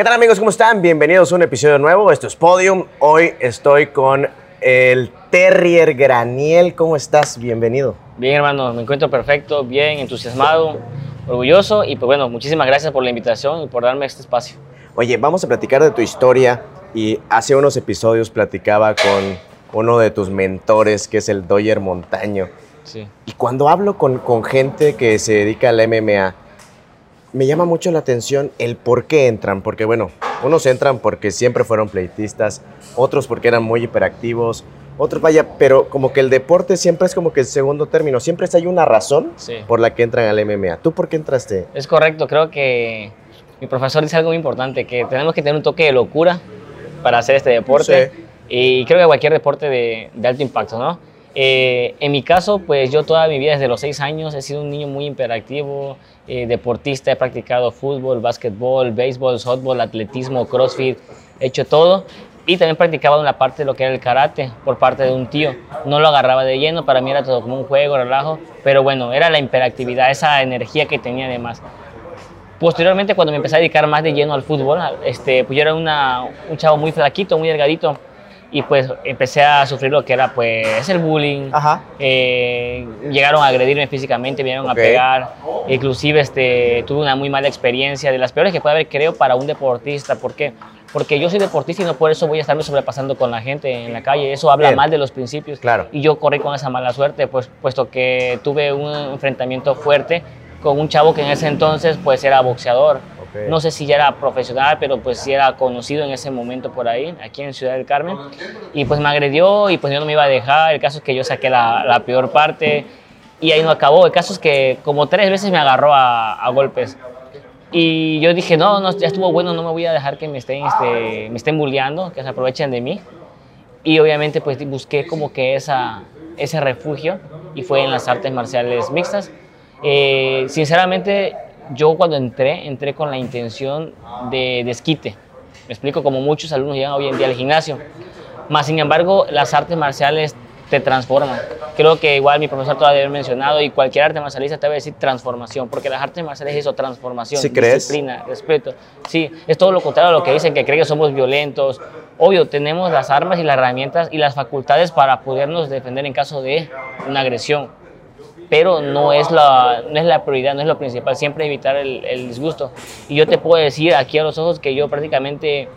¿Qué tal amigos? ¿Cómo están? Bienvenidos a un episodio nuevo. Esto es Podium. Hoy estoy con el Terrier Graniel. ¿Cómo estás? Bienvenido. Bien, hermano, me encuentro perfecto, bien, entusiasmado, orgulloso y pues bueno, muchísimas gracias por la invitación y por darme este espacio. Oye, vamos a platicar de tu historia y hace unos episodios platicaba con uno de tus mentores que es el Doyer Montaño. Sí. Y cuando hablo con, con gente que se dedica al MMA, me llama mucho la atención el por qué entran, porque bueno, unos entran porque siempre fueron pleitistas, otros porque eran muy hiperactivos, otros vaya, pero como que el deporte siempre es como que el segundo término, siempre hay una razón Sí. por la que entran al MMA. ¿Tú por qué entraste? Es correcto, creo que mi profesor dice algo muy importante, que tenemos que tener un toque de locura para hacer este deporte. Sí. Y creo que cualquier deporte de, de alto impacto, ¿no? Eh, en mi caso, pues yo toda mi vida, desde los seis años, he sido un niño muy hiperactivo, eh, deportista, he practicado fútbol, básquetbol, béisbol, softball, atletismo, crossfit, he hecho todo. Y también practicaba una parte de lo que era el karate por parte de un tío. No lo agarraba de lleno, para mí era todo como un juego, relajo, pero bueno, era la hiperactividad, esa energía que tenía además. Posteriormente, cuando me empecé a dedicar más de lleno al fútbol, este, pues yo era una- un chavo muy flaquito, muy delgadito, y pues empecé a sufrir lo que era pues el bullying. Ajá. Eh, llegaron a agredirme físicamente, vinieron Ok. a pegar, inclusive este, tuve una muy mala experiencia, de las peores que puede haber creo para un deportista, ¿por qué? Porque yo soy deportista y no por eso voy a estarme sobrepasando con la gente en la calle, eso habla Bien. mal de los principios. Claro. Y yo corrí con esa mala suerte, pues, puesto que tuve un enfrentamiento fuerte con un chavo que en ese entonces pues era boxeador. No sé si ya era profesional, pero pues sí era conocido en ese momento por ahí, aquí en Ciudad del Carmen. Y pues me agredió y pues yo no me iba a dejar. El caso es que yo saqué la, la peor parte y ahí no acabó. El caso es que como tres veces me agarró a, a golpes. Y yo dije, no, no, ya estuvo bueno, no me voy a dejar que me estén, este, me estén bulleando, que se aprovechen de mí. Y obviamente pues busqué como que esa, ese refugio y fue en las artes marciales mixtas. Eh, sinceramente, yo cuando entré, entré con la intención de desquite. Me explico, como muchos alumnos llegan hoy en día al gimnasio. Más sin embargo, las artes marciales te transforman. Creo que igual mi profesor todavía haber mencionado y cualquier arte marcialista te va a decir transformación, porque las artes marciales es eso, transformación, ¿Sí crees? disciplina, respeto. Sí, es todo lo contrario a lo que dicen, que creen que somos violentos. Obvio, tenemos las armas y las herramientas y las facultades para podernos defender en caso de una agresión, pero no es la, no es la prioridad, no es lo principal, siempre evitar el, el disgusto. Y yo te puedo decir aquí a los ojos que yo prácticamente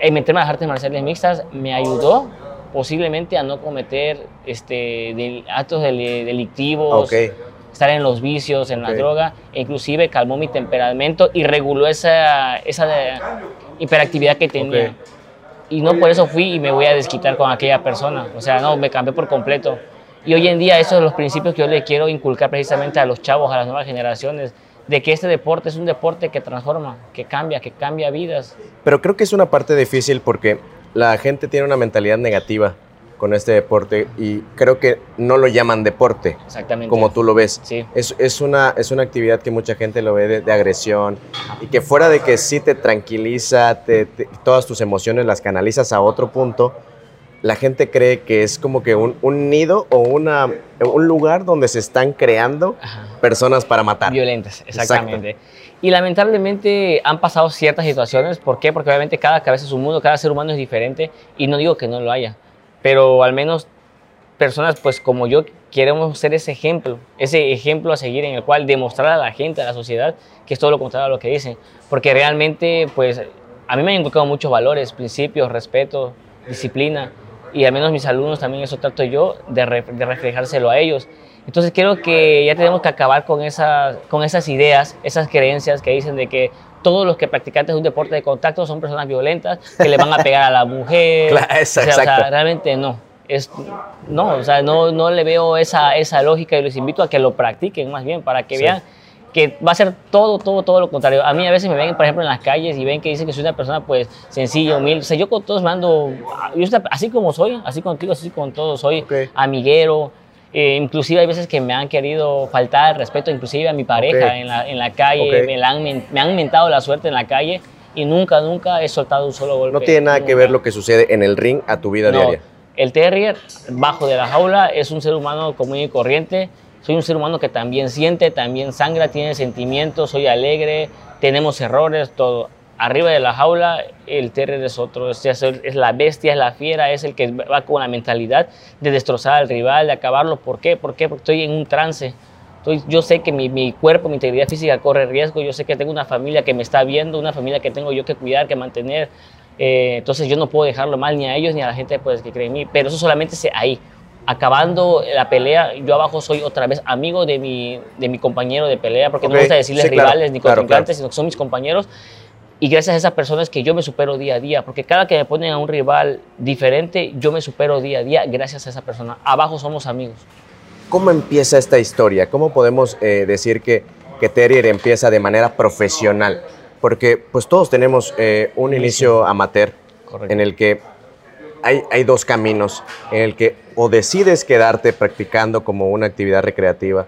en meterme a las artes marciales mixtas me ayudó posiblemente a no cometer este, del- actos deli- delictivos, Ok. estar en los vicios, en Ok. la droga, e inclusive calmó mi temperamento y reguló esa, esa hiperactividad que tenía. Ok. Y no por eso fui y me voy a desquitar con aquella persona. O sea, no, me cambié por completo. Y hoy en día esos son los principios que yo le quiero inculcar precisamente a los chavos, a las nuevas generaciones, de que este deporte es un deporte que transforma, que cambia, que cambia vidas. Pero creo que es una parte difícil porque la gente tiene una mentalidad negativa con este deporte y creo que no lo llaman deporte, Exactamente. como tú lo ves. Sí. Es, es, una, es una actividad que mucha gente lo ve de, de agresión y que fuera de que sí te tranquiliza, te- te- todas tus emociones las canalizas a otro punto, la gente cree que es como que un, un nido o una, un lugar donde se están creando Ajá. personas para matar. Violentas, exactamente. Y lamentablemente han pasado ciertas situaciones. ¿Por qué? Porque obviamente cada cabeza es un mundo, cada ser humano es diferente. Y no digo que no lo haya. Pero al menos personas pues como yo queremos ser ese ejemplo, ese ejemplo a seguir en el cual demostrar a la gente, a la sociedad, que es todo lo contrario a lo que dicen. Porque realmente pues a mí me han inculcado muchos valores, principios, respeto, disciplina. Y al menos mis alumnos también eso trato yo de, re- de reflejárselo a ellos. Entonces creo que ya tenemos que acabar con esas, con esas ideas, esas creencias que dicen de que todos los que practicantes de un deporte de contacto son personas violentas, que le van a pegar a la mujer. Claro, O sea, o sea, exacto. realmente no. Es, no, o sea, no, no le veo esa, esa lógica y los invito a que lo practiquen más bien para que Sí. vean que va a ser todo, todo, todo lo contrario. A mí a veces me ven, por ejemplo, en las calles y ven que dicen que soy una persona, pues, sencilla, humilde. O sea, yo con todos mando, yo así como soy, así contigo, así con todos, soy Ok. amiguero. Eh, inclusive hay veces que me han querido faltar respeto, inclusive a mi pareja Ok. en, la, en la calle, Ok. me, la han, me han mentado la suerte en la calle y nunca, nunca he soltado un solo golpe. No tiene nada que Nunca. ver lo que sucede en el ring a tu vida No, diaria. El terrier, bajo de la jaula, es un ser humano común y corriente. Soy un ser humano que también siente, también sangra, tiene sentimientos, soy alegre, tenemos errores, todo. arriba de la jaula, el Terry es otro, es, es, la bestia, es la fiera, es el que va con la mentalidad de destrozar al rival, de acabarlo. ¿Por qué? ¿Por qué? Porque estoy en un trance. Estoy, yo sé que mi, mi, cuerpo, mi integridad física corre riesgo, yo sé que tengo una familia que me está viendo, una familia que tengo yo que cuidar, que mantener. Eh, entonces yo no puedo dejarlo mal ni a ellos ni a la gente pues, que cree en mí, pero eso solamente se ahí. Acabando la pelea, yo abajo soy otra vez amigo de mi, de mi compañero de pelea, porque no me gusta decirles rivales ni contrincantes, sino que son mis compañeros y gracias a esas personas que yo me supero día a día, porque cada que me ponen a un rival diferente, yo me supero día a día gracias a esa persona. Abajo somos amigos. ¿Cómo empieza esta historia? ¿Cómo podemos eh, decir que, que Terrier empieza de manera profesional? Porque pues todos tenemos eh, un inicio amateur en el que hay, dos caminos, en el que o decides quedarte practicando como una actividad recreativa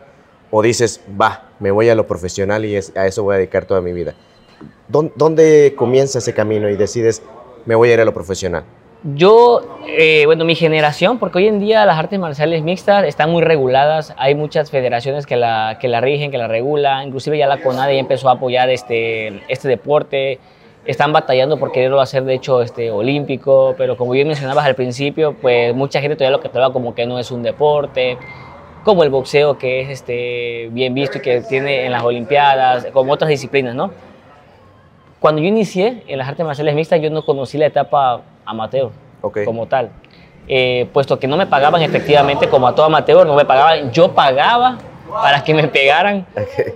o dices, va, me voy a lo profesional y a eso voy a dedicar toda mi vida. ¿Dónde comienza ese camino y decides, me voy a ir a lo profesional? Yo, eh, bueno, mi generación, porque hoy en día las artes marciales mixtas están muy reguladas, hay muchas federaciones que la, que la rigen, que la regulan, inclusive ya la CONADE ya empezó a apoyar este, este deporte, están batallando por quererlo hacer de hecho este, olímpico, pero como bien mencionabas al principio, pues mucha gente todavía lo que traba como que no es un deporte, como el boxeo que es este, bien visto y que tiene en las olimpiadas, como otras disciplinas, ¿no? Cuando yo inicié en las artes marciales mixtas, yo no conocí la etapa amateur como tal. Eh, puesto que no me pagaban efectivamente como a todo amateur, no me pagaban, yo pagaba para que me pegaran,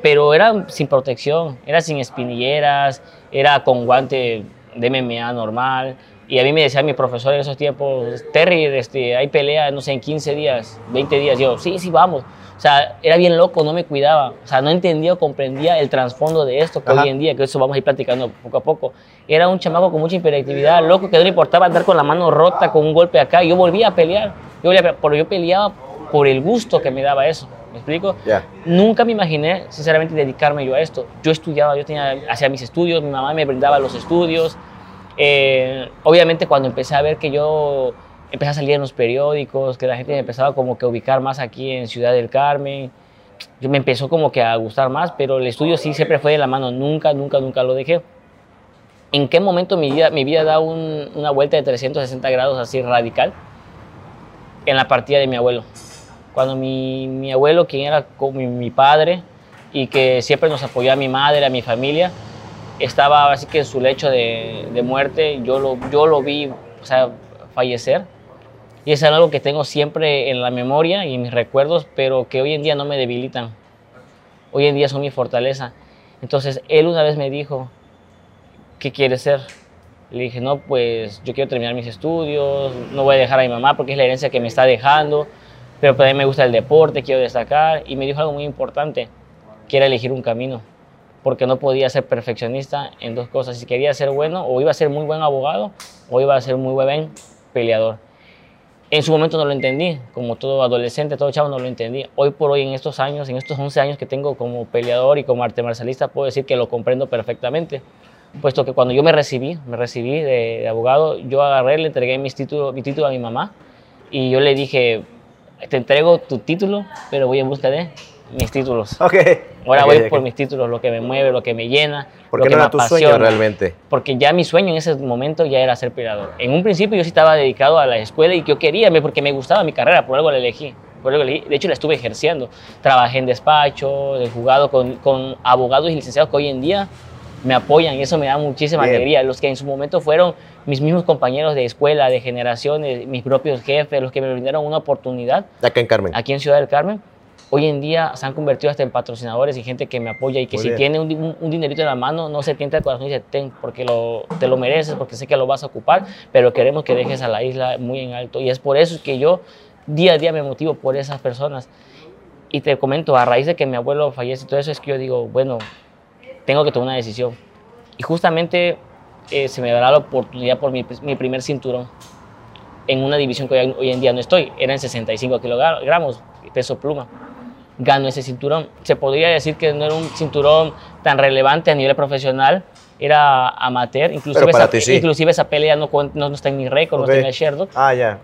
pero era sin protección, era sin espinilleras, era con guante de MMA normal. Y a mí me decía mi profesor en esos tiempos, Terry, este, hay pelea, no sé, en 15 días, 20 días. Yo, sí, sí, vamos. O sea, era bien loco, no me cuidaba. O sea, no entendía o comprendía el trasfondo de esto que hoy en día, que eso vamos a ir platicando poco a poco. Era un chamaco con mucha hiperactividad, loco, que no le importaba andar con la mano rota, con un golpe acá. Yo volvía a pelear. Yo volvía pero yo peleaba por el gusto que me daba eso. ¿Me explico? Nunca me imaginé, sinceramente, dedicarme yo a esto. Yo estudiaba, yo tenía, hacía mis estudios, mi mamá me brindaba los estudios. Eh, obviamente, cuando empecé a ver que yo empecé a salir en los periódicos, que la gente me empezaba como que a ubicar más aquí en Ciudad del Carmen. Yo me empezó como que a gustar más, pero el estudio sí siempre fue de la mano, nunca, nunca, nunca lo dejé. ¿En qué momento mi vida, mi vida da una vuelta de 360 grados así radical? En la partida de mi abuelo. Cuando mi, mi abuelo, quien era mi, mi padre y que siempre nos apoyó a mi madre, a mi familia, estaba así que en su lecho de, de muerte, yo lo, yo lo vi o sea, fallecer y es algo que tengo siempre en la memoria y en mis recuerdos, pero que hoy en día no me debilitan. Hoy en día son mi fortaleza. Entonces, él una vez me dijo, ¿qué quieres ser? Le dije, no, pues yo quiero terminar mis estudios, no voy a dejar a mi mamá porque es la herencia que me está dejando, pero también me gusta el deporte, quiero destacar. Y me dijo algo muy importante, quiero elegir un camino, porque no podía ser perfeccionista en dos cosas. Si quería ser bueno, o iba a ser muy buen abogado, o iba a ser muy buen peleador. En su momento no lo entendí, como todo adolescente, todo chavo no lo entendí. Hoy por hoy, en estos años, en estos 11 años que tengo como peleador y como arte marcialista, puedo decir que lo comprendo perfectamente. Puesto que cuando yo me recibí, me recibí de, abogado, yo agarré, le entregué mis título, mi título a mi mamá y yo le dije, te entrego tu título, pero voy en busca de mis títulos. Ok. Ahora voy por mis títulos, lo que me mueve, lo que me llena. Porque lo que no era tu sueño realmente. Porque ya mi sueño en ese momento ya era ser peleador. En un principio yo sí estaba dedicado a la escuela y que yo quería, porque me gustaba mi carrera, por algo la elegí. Por algo De hecho, la estuve ejerciendo. Trabajé en despacho, he jugado con, con abogados y licenciados que hoy en día me apoyan y eso me da muchísima alegría. Los que en su momento fueron mis mismos compañeros de escuela, de generaciones, mis propios jefes, los que me brindaron una oportunidad. Acá en Carmen. Aquí en Ciudad del Carmen hoy en día se han convertido hasta en patrocinadores y gente que me apoya y que si tiene un, dinerito en la mano no se tienta el corazón y dice, ten, porque lo, te lo mereces, porque sé que lo vas a ocupar, pero queremos que dejes a la isla muy en alto. Y es por eso que yo día a día me motivo por esas personas. Y te comento, a raíz de que mi abuelo fallece y todo eso, es que yo digo, bueno, tengo que tomar una decisión. Y justamente eh, se me dará la oportunidad por mi, mi, primer cinturón en una división que hoy, hoy en día no estoy. Era en 65 kilogramos, peso pluma ganó ese cinturón. Se podría decir que no era un cinturón tan relevante a nivel profesional, era amateur, inclusive, esa, inclusive esa pelea no, no, está en mi récord, no está en el Sherlock. Ah, ya,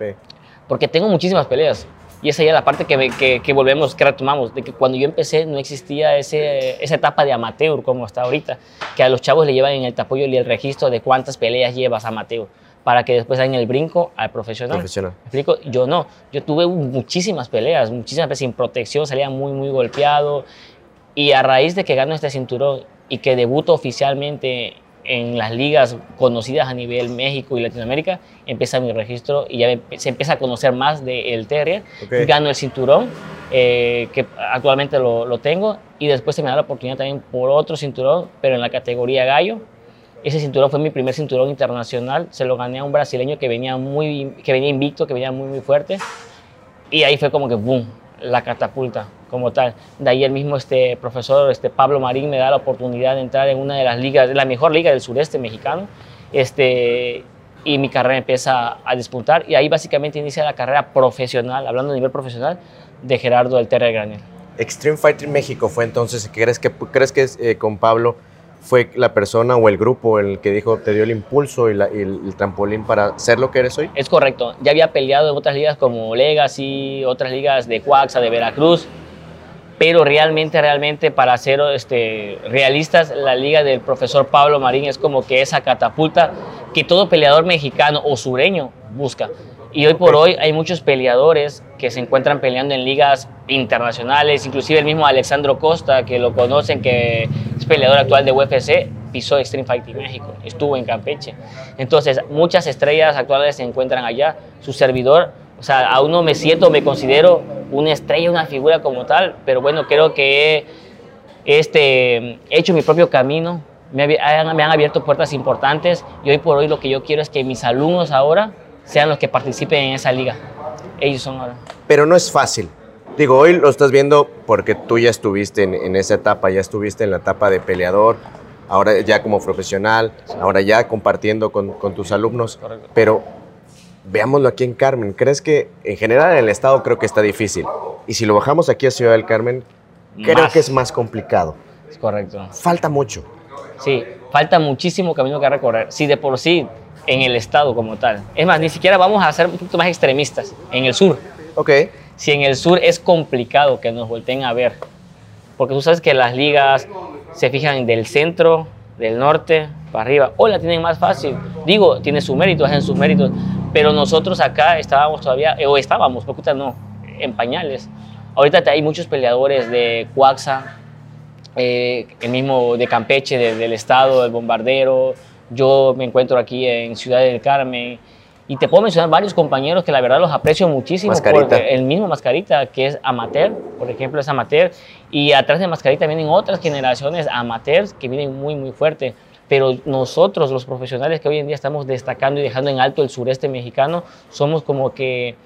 Porque tengo muchísimas peleas. Y esa ya es la parte que, que, que, volvemos, que retomamos, de que cuando yo empecé no existía ese, esa etapa de amateur como está ahorita, que a los chavos le llevan en el tapollo y el registro de cuántas peleas llevas amateur para que después hagan el brinco al profesional. Profesional. ¿Me explico? Yo no. Yo tuve muchísimas peleas, muchísimas veces sin protección, salía muy, muy golpeado. Y a raíz de que gano este cinturón y que debuto oficialmente en las ligas conocidas a nivel México y Latinoamérica, empieza mi registro y ya se empieza a conocer más del Terrier. Ok. Gano el cinturón, eh, que actualmente lo, lo tengo, y después se me da la oportunidad también por otro cinturón, pero en la categoría gallo. Ese cinturón fue mi primer cinturón internacional. Se lo gané a un brasileño que venía, muy, que venía invicto, que venía muy, muy fuerte. Y ahí fue como que, boom, la catapulta como tal. De ahí el mismo este profesor este Pablo Marín me da la oportunidad de entrar en una de las ligas, la mejor liga del sureste mexicano. Este, y mi carrera empieza a despuntar. Y ahí básicamente inicia la carrera profesional, hablando a nivel profesional, de Gerardo del Terre Granel. Extreme Fighting México fue entonces, ¿crees que, crees que eh, con Pablo fue la persona o el grupo el que dijo, te dio el impulso y, la, y el, el, trampolín para ser lo que eres hoy? Es correcto. Ya había peleado en otras ligas como Legacy, otras ligas de Coaxa, de Veracruz, pero realmente, realmente, para ser este, realistas, la liga del profesor Pablo Marín es como que esa catapulta que todo peleador mexicano o sureño busca. Y hoy por hoy hay muchos peleadores que se encuentran peleando en ligas internacionales, inclusive el mismo Alexandro Costa, que lo conocen, que peleador actual de UFC, pisó Extreme Fighting México, estuvo en Campeche. Entonces, muchas estrellas actuales se encuentran allá. Su servidor, o sea, aún no me siento, me considero una estrella, una figura como tal, pero bueno, creo que he este, hecho mi propio camino, me, me han abierto puertas importantes y hoy por hoy lo que yo quiero es que mis alumnos ahora sean los que participen en esa liga. Ellos son ahora. Pero no es fácil. Digo, hoy lo estás viendo porque tú ya estuviste en, en, esa etapa, ya estuviste en la etapa de peleador, ahora ya como profesional, sí. ahora ya compartiendo con, con tus alumnos. Correcto. Pero veámoslo aquí en Carmen. ¿Crees que en general en el estado creo que está difícil? Y si lo bajamos aquí a Ciudad del Carmen, creo que es más complicado. Es correcto. Falta mucho. Sí, falta muchísimo camino que recorrer. Si de por sí en el estado como tal. Es más, ni siquiera vamos a ser un poquito más extremistas. En el sur. Ok. Si en el sur es complicado que nos volteen a ver. Porque tú sabes que las ligas se fijan del centro, del norte, para arriba. O la tienen más fácil. Digo, tiene su mérito, hacen sus méritos. Pero nosotros acá estábamos todavía, o estábamos, porque no, en pañales. Ahorita hay muchos peleadores de Cuaxa, eh, el mismo de Campeche, de, del estado, del bombardero. Yo me encuentro aquí en Ciudad del Carmen. Y te puedo mencionar varios compañeros que la verdad los aprecio muchísimo. Mascarita. Porque el mismo Mascarita, que es amateur, por ejemplo, es amateur. Y atrás de Mascarita vienen otras generaciones amateurs que vienen muy, muy fuerte. Pero nosotros, los profesionales que hoy en día estamos destacando y dejando en alto el sureste mexicano, somos como que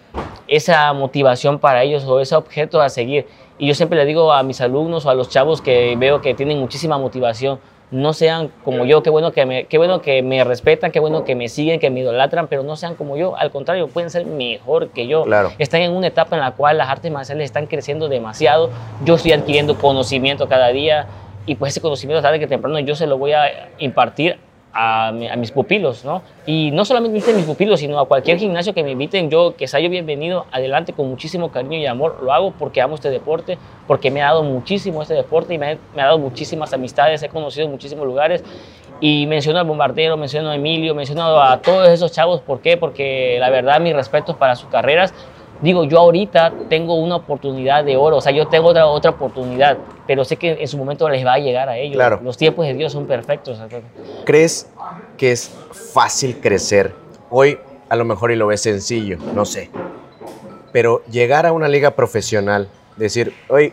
esa motivación para ellos o ese objeto a seguir. Y yo siempre le digo a mis alumnos o a los chavos que veo que tienen muchísima motivación, no sean como yo, qué bueno que me, qué bueno que me respetan, qué bueno que me siguen, que me idolatran, pero no sean como yo, al contrario, pueden ser mejor que yo. Claro. Están en una etapa en la cual las artes marciales están creciendo demasiado, yo estoy adquiriendo conocimiento cada día y pues ese conocimiento tarde que temprano yo se lo voy a impartir a, mis pupilos, ¿no? Y no solamente a mis pupilos, sino a cualquier gimnasio que me inviten, yo que sea yo bienvenido, adelante con muchísimo cariño y amor, lo hago porque amo este deporte, porque me ha dado muchísimo este deporte y me ha, me ha dado muchísimas amistades, he conocido muchísimos lugares y menciono al bombardero, menciono a Emilio, menciono a todos esos chavos, ¿por qué? Porque la verdad mis respetos para sus carreras digo, yo ahorita tengo una oportunidad de oro, o sea, yo tengo otra, otra oportunidad, pero sé que en su momento les va a llegar a ellos. Claro. Los tiempos de Dios son perfectos. ¿Crees que es fácil crecer? Hoy a lo mejor y lo ves sencillo, no sé. Pero llegar a una liga profesional, decir, hoy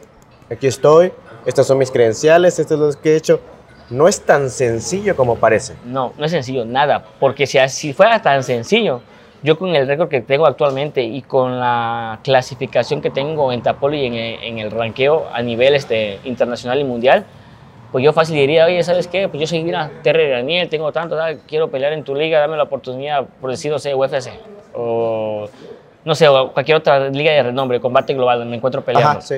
aquí estoy, estas son mis credenciales, esto es lo que he hecho, no es tan sencillo como parece. No, no es sencillo, nada, porque si, si fuera tan sencillo, yo con el récord que tengo actualmente y con la clasificación que tengo en Tapolo y en en el ranqueo a nivel este, internacional y mundial, pues yo fácil diría, oye, ¿sabes qué? Pues yo soy mira, Terry Daniel, tengo tanto, tal, quiero pelear en tu liga, dame la oportunidad, por decir, no sé, UFC, o no sé, o cualquier otra liga de renombre, combate global, me encuentro peleando. Ajá, sí.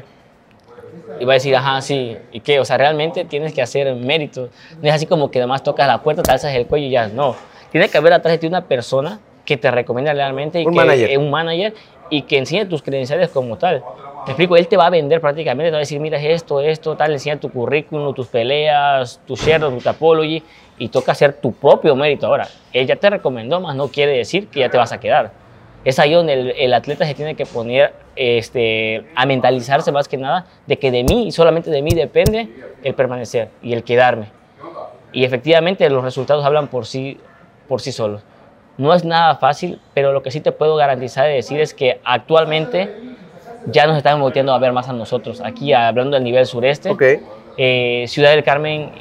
Y va a decir, ajá, sí, ¿y qué? O sea, realmente tienes que hacer mérito. No es así como que además tocas la puerta, te alzas el cuello y ya, no. Tiene que haber atrás de ti una persona que te recomienda realmente y Un que manager. eh, un manager y que enseñe tus credenciales como tal. Me explico, él te va a vender prácticamente, te va a decir, mira esto, esto, tal, enseña tu currículum, tus peleas, tu share, tu topology y toca hacer tu propio mérito. Ahora, él ya te recomendó, más no quiere decir que ya te vas a quedar. Es ahí donde el, el atleta se tiene que poner este, a mentalizarse más que nada de que de mí y solamente de mí depende el permanecer y el quedarme. Y efectivamente los resultados hablan por sí, por sí solos. No es nada fácil, pero lo que sí te puedo garantizar y decir es que actualmente ya nos están volteando a ver más a nosotros. Aquí hablando del nivel sureste, Ok. eh, Ciudad del Carmen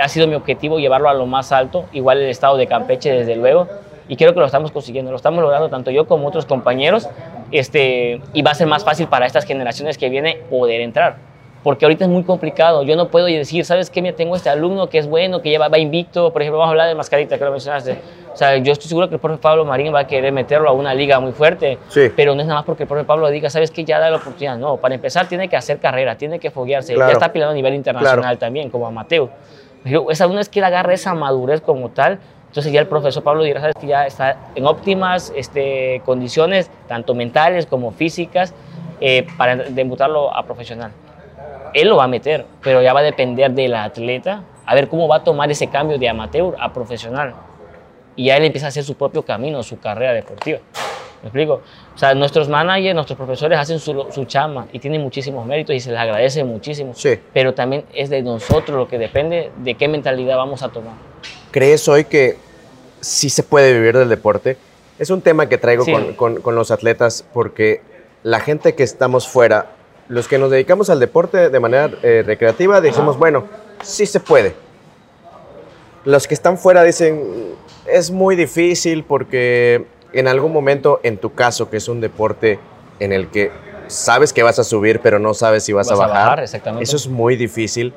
ha sido mi objetivo llevarlo a lo más alto, igual el estado de Campeche desde luego, y creo que lo estamos consiguiendo, lo estamos logrando tanto yo como otros compañeros, este, y va a ser más fácil para estas generaciones que vienen poder entrar. Porque ahorita es muy complicado. Yo no puedo decir, ¿sabes qué? Mira, tengo este alumno que es bueno, que lleva, va invicto. Por ejemplo, vamos a hablar de Mascarita, que lo mencionaste. O sea, yo estoy seguro que el profe Pablo Marín va a querer meterlo a una liga muy fuerte. Sí. Pero no es nada más porque el profe Pablo diga, ¿sabes qué? Ya da la oportunidad. No, para empezar tiene que hacer carrera, tiene que foguearse. Claro. Ya está peleando a nivel internacional Claro. también, como amateur. Pero esa una vez que él agarre esa madurez como tal, entonces ya el profesor Pablo dirá, sabes que ya está en óptimas este, condiciones, tanto mentales como físicas, eh, para debutarlo a profesional. Él lo va a meter, pero ya va a depender del atleta, a ver cómo va a tomar ese cambio de amateur a profesional. Y ya él empieza a hacer su propio camino, su carrera deportiva. ¿Me explico? O sea, nuestros managers, nuestros profesores hacen su, su chama y tienen muchísimos méritos y se les agradece muchísimo. Sí. Pero también es de nosotros lo que depende de qué mentalidad vamos a tomar. ¿Crees hoy que sí se puede vivir del deporte? Es un tema que traigo Sí. con, con- con los atletas porque la gente que estamos fuera, los que nos dedicamos al deporte de manera eh, recreativa, decimos, bueno, sí se puede. Los que están fuera dicen, es muy difícil porque en algún momento, en tu caso, que es un deporte en el que sabes que vas a subir, pero no sabes si vas, Vas a a bajar, bajar, exactamente. eso es muy difícil.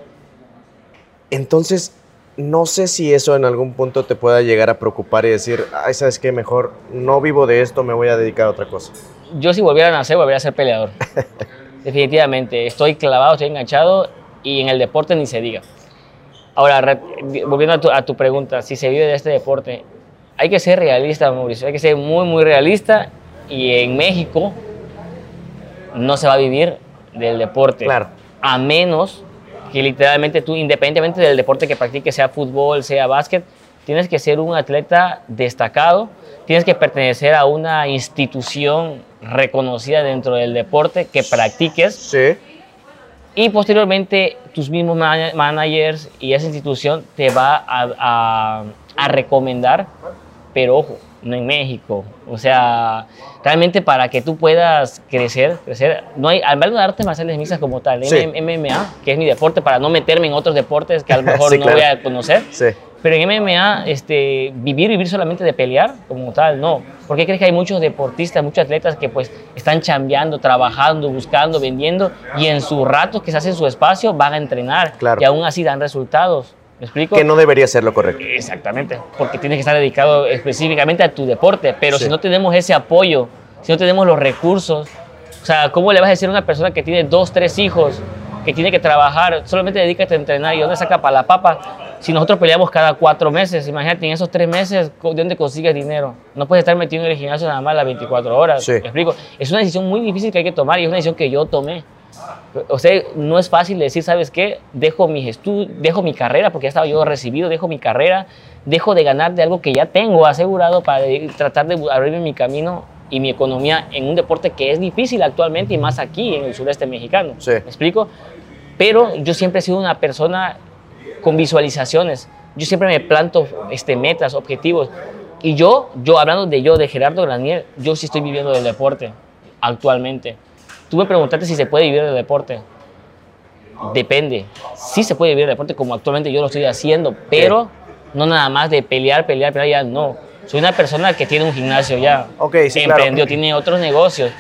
Entonces, no sé si eso en algún punto te pueda llegar a preocupar y decir, ay, ¿sabes qué? Mejor no vivo de esto, me voy a dedicar a otra cosa. Yo si volviera a nacer, volvería a ser peleador. Definitivamente. Estoy clavado, estoy enganchado y en el deporte ni se diga. Ahora, volviendo a tu, a tu pregunta, si se vive de este deporte, hay que ser realista, Mauricio. Hay que ser muy, muy realista y en México no se va a vivir del deporte. Claro. A menos que literalmente tú, independientemente del deporte que practiques, sea fútbol, sea básquet, tienes que ser un atleta destacado, tienes que pertenecer a una institución reconocida dentro del deporte que practiques Sí. y posteriormente tus mismos mana- managers y esa institución te va a, a- a recomendar, pero ojo, no en México. O sea, realmente para que tú puedas crecer, crecer, no hay, al menos de artes marciales mixtas como tal, Sí. MMA, que es mi deporte, para no meterme en otros deportes que a lo mejor Sí, no claro. voy a conocer. Sí. Pero en MMA, este, vivir, vivir solamente de pelear como tal, no. ¿Por qué crees que hay muchos deportistas, muchos atletas que pues están chambeando, trabajando, buscando, vendiendo y en sus ratos que se hacen su espacio van a entrenar Claro. y aún así dan resultados? ¿Me explico? Que no debería ser lo correcto. Exactamente, porque tienes que estar dedicado específicamente a tu deporte, pero Sí. si no tenemos ese apoyo, si no tenemos los recursos, o sea, ¿cómo le vas a decir a una persona que tiene dos, tres hijos, que tiene que trabajar, solamente dedícate a entrenar y dónde saca para la papa? Si nosotros peleamos cada cuatro meses, imagínate, en esos tres meses, ¿de dónde consigues dinero? No puedes estar metido en el gimnasio nada más las 24 horas. Sí. ¿Me explico? Es una decisión muy difícil que hay que tomar y es una decisión que yo tomé. O sea, no es fácil decir, ¿sabes qué? Dejo mis estudios, dejo mi carrera, porque ya estaba yo recibido, dejo mi carrera, dejo de ganar de algo que ya tengo asegurado para tratar de abrirme mi camino y mi economía en un deporte que es difícil actualmente y más aquí en el sureste mexicano. Sí. ¿Me explico? Pero yo siempre he sido una persona con visualizaciones. Yo siempre me planto este, metas, objetivos. Y yo, yo hablando de yo, de Gerardo Granier, yo sí estoy viviendo del deporte actualmente. Tú me preguntaste si se puede vivir del deporte. Depende. Sí se puede vivir del deporte como actualmente yo lo estoy haciendo, pero no nada más de pelear, pelear, pelear, ya no. Soy una persona que tiene un gimnasio ya. Ok, sí, claro. emprendió, tiene otros negocios.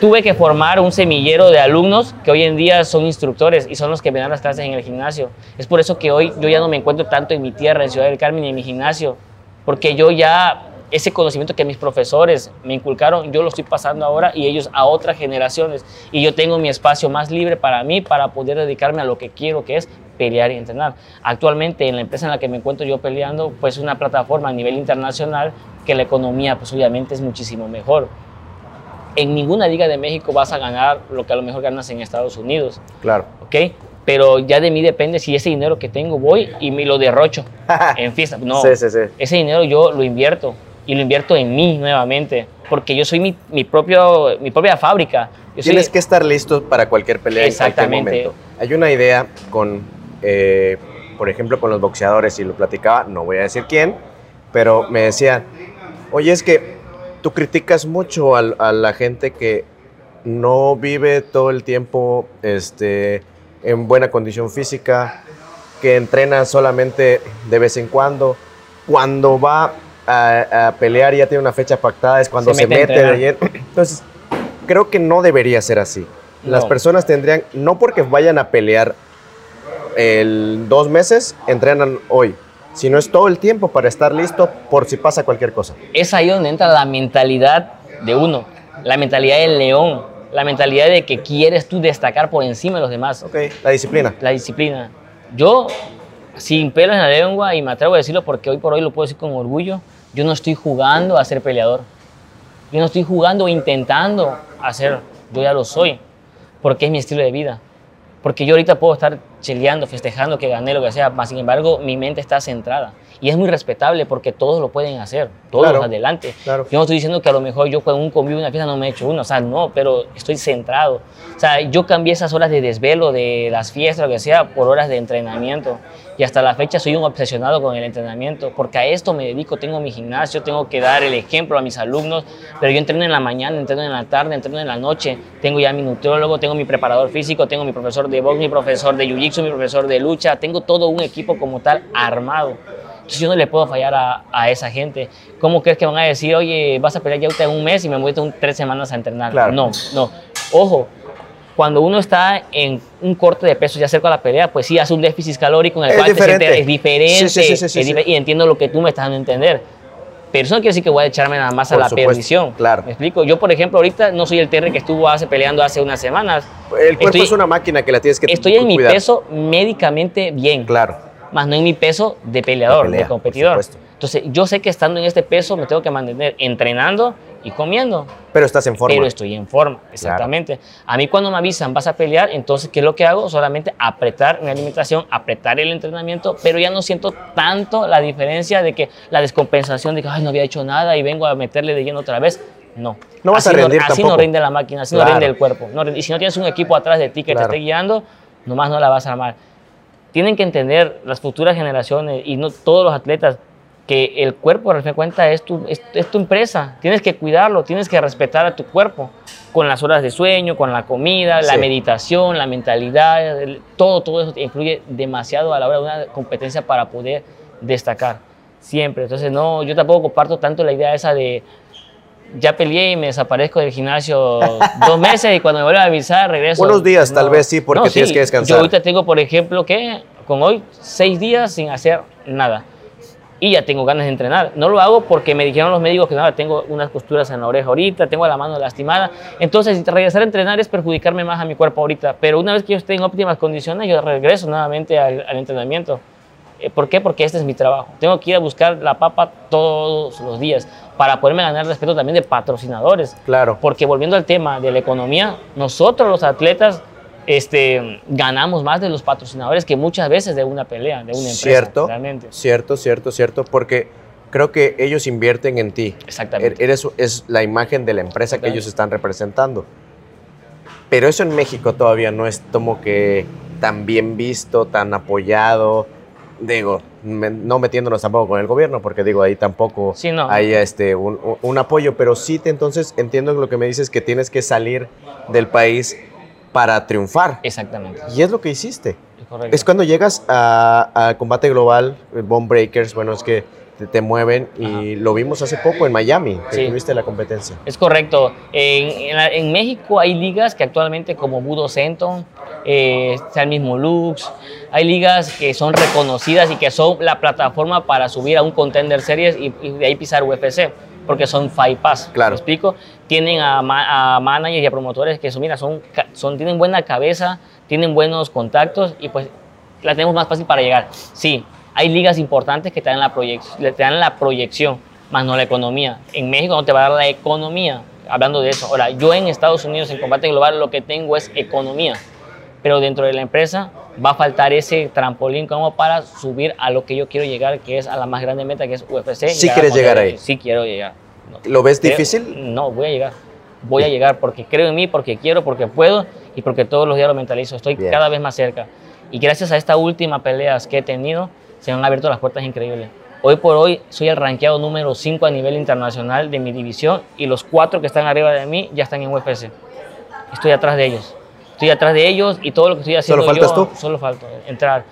Tuve que formar un semillero de alumnos que hoy en día son instructores y son los que me dan las clases en el gimnasio. Es por eso que hoy yo ya no me encuentro tanto en mi tierra, en Ciudad del Carmen, ni en mi gimnasio, porque yo ya ese conocimiento que mis profesores me inculcaron, yo lo estoy pasando ahora y ellos a otras generaciones. Y yo tengo mi espacio más libre para mí, para poder dedicarme a lo que quiero, que es pelear y entrenar. Actualmente en la empresa en la que me encuentro yo peleando, pues es una plataforma a nivel internacional que la economía pues obviamente es muchísimo mejor. En ninguna liga de México vas a ganar lo que a lo mejor ganas en Estados Unidos. Claro. ¿Ok? Pero ya de mí depende si ese dinero que tengo voy y me lo derrocho en fiesta. No, Sí, sí, sí. ese dinero yo lo invierto y lo invierto en mí nuevamente, porque yo soy mi, mi propio, mi propia fábrica. Yo soy- Tienes que estar listo para cualquier pelea en cualquier Exactamente. momento. Hay una idea con, eh, por ejemplo, con los boxeadores, y lo platicaba, no voy a decir quién, pero me decían, oye, es que tú criticas mucho al- a, la gente que no vive todo el tiempo este, en buena condición física, que entrena solamente de vez en cuando, cuando va a, a pelear y ya tiene una fecha pactada, es cuando Se se, mete mete de lleno. Entonces, creo que no debería ser así. Las No. personas tendrían, no porque vayan a pelear el dos meses, entrenan hoy, sino es todo el tiempo para estar listo por si pasa cualquier cosa. es ahí donde entra la mentalidad de uno, la mentalidad del león, la mentalidad de que quieres tú destacar por encima de los demás, Ok, la disciplina. la disciplina. Yo, sin pelos en la lengua, y me atrevo a decirlo porque hoy por hoy lo puedo decir con orgullo, yo no estoy jugando a ser peleador. Yo no estoy jugando o intentando hacer, yo ya lo soy, porque es mi estilo de vida. Porque yo ahorita puedo estar cheleando, festejando que gané lo que sea, mas sin embargo mi mente está centrada. Y es muy respetable porque todos lo pueden hacer, todos Claro, adelante. claro. Yo no estoy diciendo que a lo mejor yo con un convivio, una fiesta no me he hecho uno, o sea, no, pero estoy centrado. O sea, yo cambié esas horas de desvelo, de las fiestas, lo que sea, por horas de entrenamiento. Y hasta la fecha soy un obsesionado con el entrenamiento, porque a esto me dedico, tengo mi gimnasio, tengo que dar el ejemplo a mis alumnos, pero yo entreno en la mañana, entreno en la tarde, entreno en la noche, tengo ya mi nutriólogo, tengo mi preparador físico, tengo mi profesor de box, mi profesor de jiu-jitsu, mi profesor de lucha, tengo todo un equipo como tal armado. Yo no le puedo fallar a, a esa gente. ¿Cómo crees que van a decir, oye, vas a pelear ya ahorita en un mes y me voy un tres semanas a entrenar? Claro. No, no. Ojo, cuando uno está en un corte de peso ya cerca de la pelea, pues sí hace un déficit calórico en el Es cual te sientes- es diferente. Sí, sí, sí, es difer- Y entiendo lo que tú me estás dando a entender. Pero eso no quiere decir que voy a echarme nada más a la supuesto, perdición. claro. ¿Me explico? Yo, por ejemplo, ahorita no soy el Terry que estuvo hace, peleando hace unas semanas. El cuerpo Estoy- es una máquina que la tienes que Estoy en mi peso médicamente bien Claro. Más no en mi peso de peleador, De pelea, de competidor. Entonces, yo sé que estando en este peso me tengo que mantener entrenando y comiendo, Pero estás en forma. pero estoy en forma, exactamente. A mí cuando me avisan vas a pelear, entonces, ¿qué es lo que hago? Solamente apretar mi alimentación, apretar el entrenamiento, pero ya no siento tanto la diferencia de que la descompensación de que, ay, no había hecho nada y vengo a meterle de lleno otra vez. No. No vas así a rendir no, Así tampoco. no rinde la máquina, así Claro. no rinde el cuerpo. No rinde- y si no tienes un equipo atrás de ti que Claro. te esté guiando, nomás no la vas a armar tienen que entender las futuras generaciones y no todos los atletas que el cuerpo, al fin de cuentas, es tu, es, es tu empresa. Tienes que cuidarlo, tienes que respetar a tu cuerpo con las horas de sueño, con la comida, la meditación, la mentalidad, el- todo, todo eso influye demasiado a la hora de una competencia para poder destacar. Siempre. Entonces, no, yo tampoco comparto tanto la idea esa de ya peleé y me desaparezco del gimnasio dos meses y cuando me vuelvan a avisar regreso. Unos días, tal vez, sí, porque tienes que descansar. Yo ahorita tengo, por ejemplo, que con hoy seis días sin hacer nada. Y ya tengo ganas de entrenar. No lo hago porque me dijeron los médicos que nada, tengo unas costuras en la oreja ahorita, tengo la mano lastimada. Entonces, regresar a entrenar es perjudicarme más a mi cuerpo ahorita. Pero una vez que yo esté en óptimas condiciones, yo regreso nuevamente al, al entrenamiento. Eh, ¿Por qué? Porque este es mi trabajo. Tengo que ir a buscar la papa todos los días para poderme ganar el respeto también de patrocinadores. Claro. Porque volviendo al tema de la economía, nosotros los atletas este, ganamos más de los patrocinadores que muchas veces de una pelea, de una empresa. Cierto, Realmente. cierto, cierto, cierto, porque creo que ellos invierten en ti. Exactamente. Er- Eres, es la imagen de la empresa que ellos están representando. Pero eso en México todavía no es como que tan bien visto, tan apoyado. Digo, me- no metiéndonos tampoco con el gobierno, porque digo, ahí tampoco Sí, no. hay este, un, apoyo, pero sí, te, entonces entiendo lo que me dices, que tienes que salir del país para triunfar. Exactamente. Y es lo que hiciste. Es correcto. Es cuando llegas a, a combate global, el Bomb Breakers, bueno, es que te, te mueven y lo vimos hace poco en Miami, que Sí. tuviste la competencia. Es correcto. En, en México hay ligas que actualmente como Budo Centon, eh, está el mismo Lux, hay ligas que son reconocidas y que son la plataforma para subir a un Contender Series y, y de ahí pisar UFC, porque son Fight Pass. Claro. ¿Me explico? Tienen a, ma- a managers y a promotores que son, mira, son, son, tienen buena cabeza, tienen buenos contactos y pues la tenemos más fácil para llegar. Sí, hay ligas importantes que te dan la, proyec- te dan la proyección, más no la economía. En México no te va a dar la economía, hablando de eso. Ahora, yo en Estados Unidos, en combate global, lo que tengo es economía, pero dentro de la empresa va a faltar ese trampolín como para subir a lo que yo quiero llegar, que es a la más grande meta, que es UFC. ¿Sí quieres llegar ahí? Sí quiero llegar. ¿Lo ves difícil? No, voy a llegar. Voy a llegar porque creo en mí, porque quiero, porque puedo y porque todos los días lo mentalizo. Estoy cada vez más cerca. Y gracias a esta última peleas que he tenido, se me han abierto las puertas increíbles. Hoy por hoy soy el rankeado número 5 a nivel internacional de mi división y los cuatro que están arriba de mí ya están en UFC. Estoy atrás de ellos. Estoy atrás de ellos y todo lo que estoy haciendo ¿Solo faltas tú? Solo falta entrar.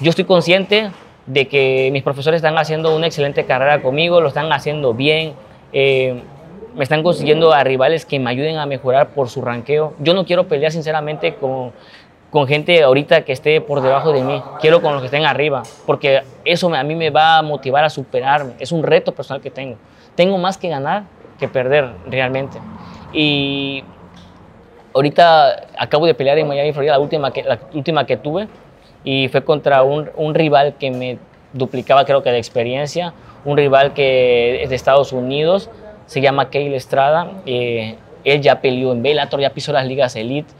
Yo estoy consciente de que mis profesores están haciendo una excelente carrera conmigo, lo están haciendo bien. Eh, me están consiguiendo a rivales que me ayuden a mejorar por su ranqueo. Yo no quiero pelear sinceramente con, con gente ahorita que esté por debajo de mí, quiero con los que estén arriba, porque eso a mí me va a motivar a superarme, es un reto personal que tengo. Tengo más que ganar que perder realmente. Y ahorita acabo de pelear en Miami, Florida, la última que, la última que tuve, y fue contra un, un rival que me duplicaba creo que de experiencia, un rival que es de Estados Unidos, se llama Kale Estrada. Eh, él ya peleó en Bellator, ya pisó las ligas Elite,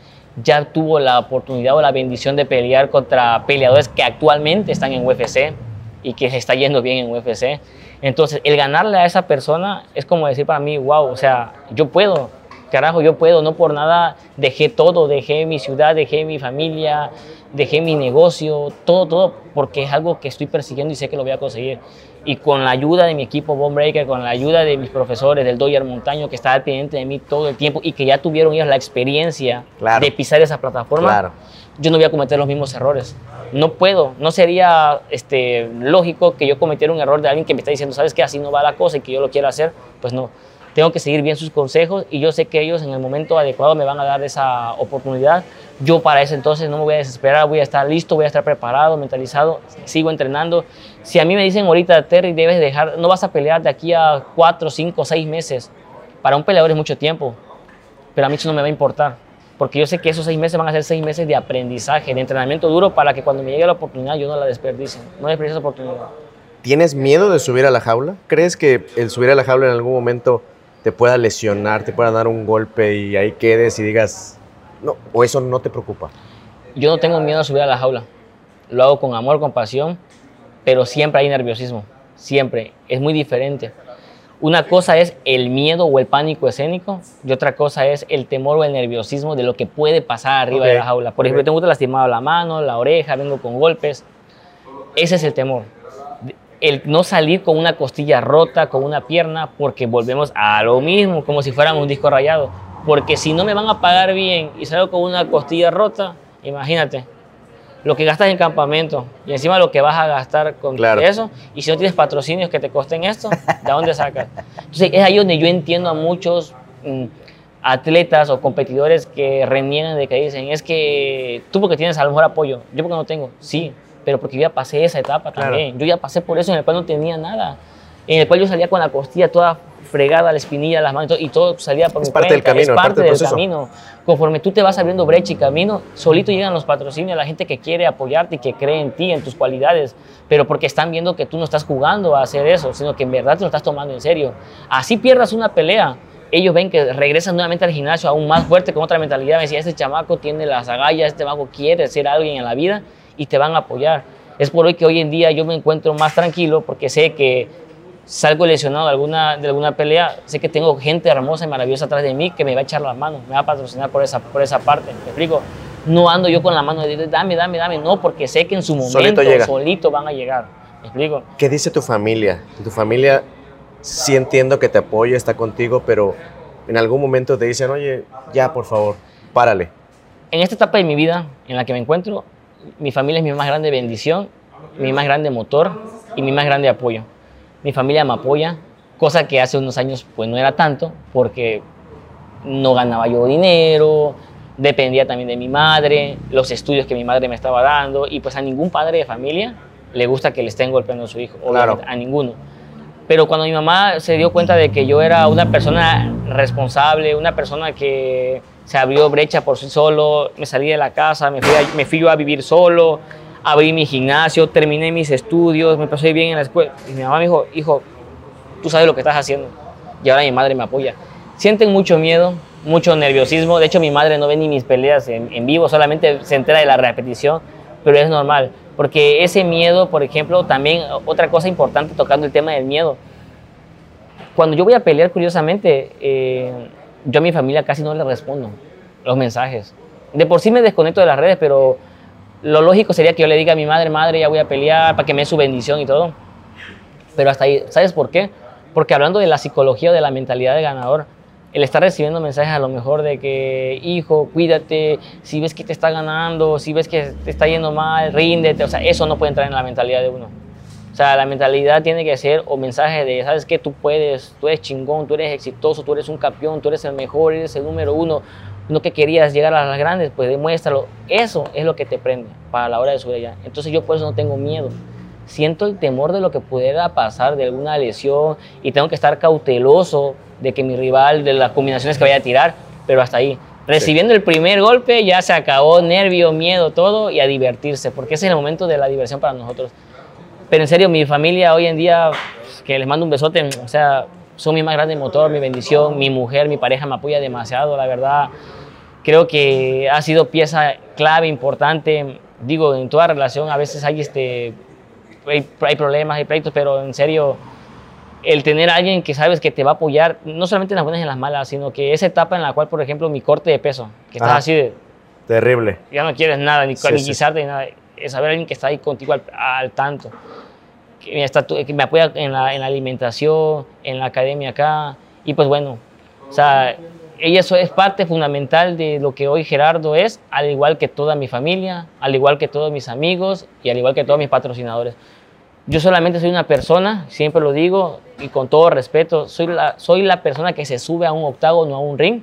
ya tuvo la oportunidad o la bendición de pelear contra peleadores que actualmente están en UFC y que se está yendo bien en UFC. Entonces, el ganarle a esa persona es como decir para mí, wow, o sea, yo puedo, carajo, yo puedo, no por nada dejé todo, dejé mi ciudad, dejé mi familia, dejé mi negocio, todo, todo, porque es algo que estoy persiguiendo y sé que lo voy a conseguir. Y con la ayuda de mi equipo Bomb Breaker, con la ayuda de mis profesores del Doyer Montaño, que está al pendiente de mí todo el tiempo y que ya tuvieron ellos la experiencia de pisar esa plataforma, yo no voy a cometer los mismos errores. No puedo, no sería este, lógico que yo cometiera un error de alguien que me está diciendo, sabes que así no va la cosa y que yo lo quiero hacer, pues no. Tengo que seguir bien sus consejos y yo sé que ellos en el momento adecuado me van a dar esa oportunidad yo para ese entonces no me voy a desesperar, voy a estar listo, voy a estar preparado, mentalizado, sigo entrenando. Si a mí me dicen ahorita, Terry, debes dejar, no vas a pelear de aquí a cuatro, cinco, seis meses, para un peleador es mucho tiempo, pero a mí eso no me va a importar, porque yo sé que esos seis meses van a ser seis meses de aprendizaje, de entrenamiento duro, para que cuando me llegue la oportunidad yo no la desperdicie, no desperdicie esa oportunidad. ¿Tienes miedo de subir a la jaula? ¿Crees que el subir a la jaula en algún momento te pueda lesionar, te pueda dar un golpe y ahí quedes y digas, no, ¿O eso no te preocupa? Yo no tengo miedo a subir a la jaula. Lo hago con amor, con pasión, pero siempre hay nerviosismo. Siempre. Es muy diferente. Una cosa es el miedo o el pánico escénico y otra cosa es el temor o el nerviosismo de lo que puede pasar arriba de la jaula. Por ejemplo, tengo lastimado la mano, la oreja, vengo con golpes. Ese es el temor. El no salir con una costilla rota, con una pierna, porque volvemos a lo mismo, como si fuéramos un disco rayado. Porque si no me van a pagar bien y salgo con una costilla rota, imagínate, lo que gastas en campamento y encima lo que vas a gastar con eso, y si no tienes patrocinios que te costen esto, ¿de dónde sacas? Entonces es ahí donde yo entiendo a muchos mm, atletas o competidores que reniegan de que dicen, es que tú porque tienes a lo mejor apoyo, yo porque no tengo, sí, pero porque yo ya pasé esa etapa también, yo ya pasé por eso en el cual no tenía nada, en el cual yo salía con la costilla toda fregada la espinilla, las manos y todo salía por es mi parte del camino, es parte, del, camino. Conforme tú te vas abriendo brecha y camino, solito llegan los patrocinios, la gente que quiere apoyarte y que cree en ti, en tus cualidades, pero porque están viendo que tú no estás jugando a hacer eso, sino que en verdad te lo estás tomando en serio. Así pierdas una pelea, ellos ven que regresas nuevamente al gimnasio aún más fuerte con otra mentalidad. Me decía, este chamaco tiene las agallas, este chamaco quiere ser alguien en la vida y te van a apoyar. Es por hoy que hoy en día yo me encuentro más tranquilo porque sé que salgo lesionado de alguna, de alguna pelea, sé que tengo gente hermosa y maravillosa atrás de mí que me va a echar la mano, me va a patrocinar por esa, por esa parte. ¿Me explico? No ando yo con la mano de dame, dame, dame, no, porque sé que en su momento solito, van a llegar. ¿Me explico? ¿Qué dice tu familia? Tu familia sí entiendo que te apoya, está contigo, pero en algún momento te dicen, oye, ya, por favor, párale. En esta etapa de mi vida en la que me encuentro, mi familia es mi más grande bendición, mi más grande motor y mi más grande apoyo mi familia me apoya, cosa que hace unos años pues no era tanto, porque no ganaba yo dinero, dependía también de mi madre, los estudios que mi madre me estaba dando, y pues a ningún padre de familia le gusta que le estén golpeando a su hijo, claro. a ninguno. Pero cuando mi mamá se dio cuenta de que yo era una persona responsable, una persona que se abrió brecha por sí solo, me salí de la casa, me fui, me fui yo a vivir solo, abrí mi gimnasio, terminé mis estudios, me pasé bien en la escuela. Y mi mamá me dijo, hijo, tú sabes lo que estás haciendo. Y ahora mi madre me apoya. Sienten mucho miedo, mucho nerviosismo. De hecho, mi madre no ve ni mis peleas en, en vivo, solamente se entera de la repetición, pero es normal. Porque ese miedo, por ejemplo, también otra cosa importante tocando el tema del miedo. Cuando yo voy a pelear, curiosamente, eh, yo a mi familia casi no le respondo los mensajes. De por sí me desconecto de las redes, pero lo lógico sería que yo le diga a mi madre, madre, ya voy a pelear para que me dé su bendición y todo. Pero hasta ahí, ¿sabes por qué? Porque hablando de la psicología o de la mentalidad del ganador, el estar recibiendo mensajes a lo mejor de que, hijo, cuídate, si ves que te está ganando, si ves que te está yendo mal, ríndete, o sea, eso no puede entrar en la mentalidad de uno. O sea, la mentalidad tiene que ser o mensaje de, sabes que tú puedes, tú eres chingón, tú eres exitoso, tú eres un campeón, tú eres el mejor, eres el número uno, no que querías llegar a las grandes, pues demuéstralo. Eso es lo que te prende para la hora de subir allá. Entonces yo por eso no tengo miedo. Siento el temor de lo que pudiera pasar, de alguna lesión, y tengo que estar cauteloso de que mi rival, de las combinaciones que vaya a tirar, pero hasta ahí. Recibiendo el primer golpe ya se acabó nervio, miedo, todo, y a divertirse, porque ese es el momento de la diversión para nosotros. Pero en serio, mi familia hoy en día, que les mando un besote, o sea, son mi más grande motor, mi bendición, mi mujer, mi pareja me apoya demasiado, la verdad. Creo que ha sido pieza clave, importante. Digo, en toda relación a veces hay, este, hay, hay problemas, hay pleitos, pero en serio, el tener a alguien que sabes que te va a apoyar, no solamente en las buenas y en las malas, sino que esa etapa en la cual, por ejemplo, mi corte de peso, que estás Ajá. así de, Terrible. ya no quieres nada, ni, Sí, ni sí. guisarte, ni nada. Es saber alguien que está ahí contigo al, al tanto, que me, está, que me apoya en la, en la alimentación, en la academia acá. Y pues bueno, o sea, ella eso es parte fundamental de lo que hoy Gerardo es, al igual que toda mi familia, al igual que todos mis amigos y al igual que todos mis patrocinadores. Yo solamente soy una persona, siempre lo digo y con todo respeto, soy la, soy la persona que se sube a un octágono, a un ring,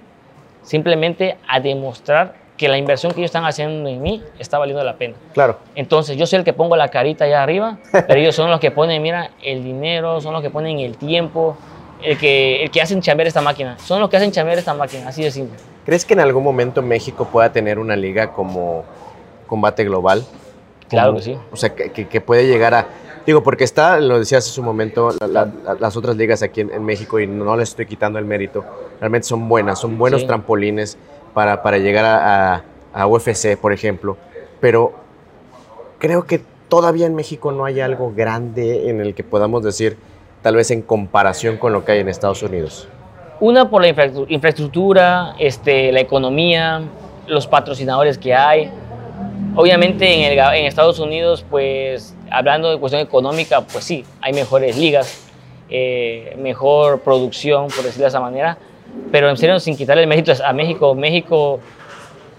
simplemente a demostrar que la inversión que ellos están haciendo en mí está valiendo la pena. Claro. Entonces, yo soy el que pongo la carita allá arriba, pero ellos son los que ponen, mira, el dinero, son los que ponen el tiempo, el que, el que hacen chambear esta máquina. Son los que hacen chambear esta máquina, así de simple. ¿Crees que en algún momento México pueda tener una liga como Combate Global? Claro Como- que sí. O sea, que, que- puede llegar a... Digo, porque está, lo decías hace un momento, la- la- la- las otras ligas aquí en, en México, y no les estoy quitando el mérito, realmente son buenas, son buenos Sí. trampolines para, para llegar a, a- UFC, por ejemplo. Pero creo que todavía en México no hay algo grande en el que podamos decir, tal vez en comparación con lo que hay en Estados Unidos. Una por la infra- infraestructura, este, la economía, los patrocinadores que hay. Obviamente en, el en Estados Unidos, pues hablando de cuestión económica, pues sí, hay mejores ligas, eh, mejor producción, por decirlo de esa manera. Pero en serio, sin quitarle el mérito a México, México,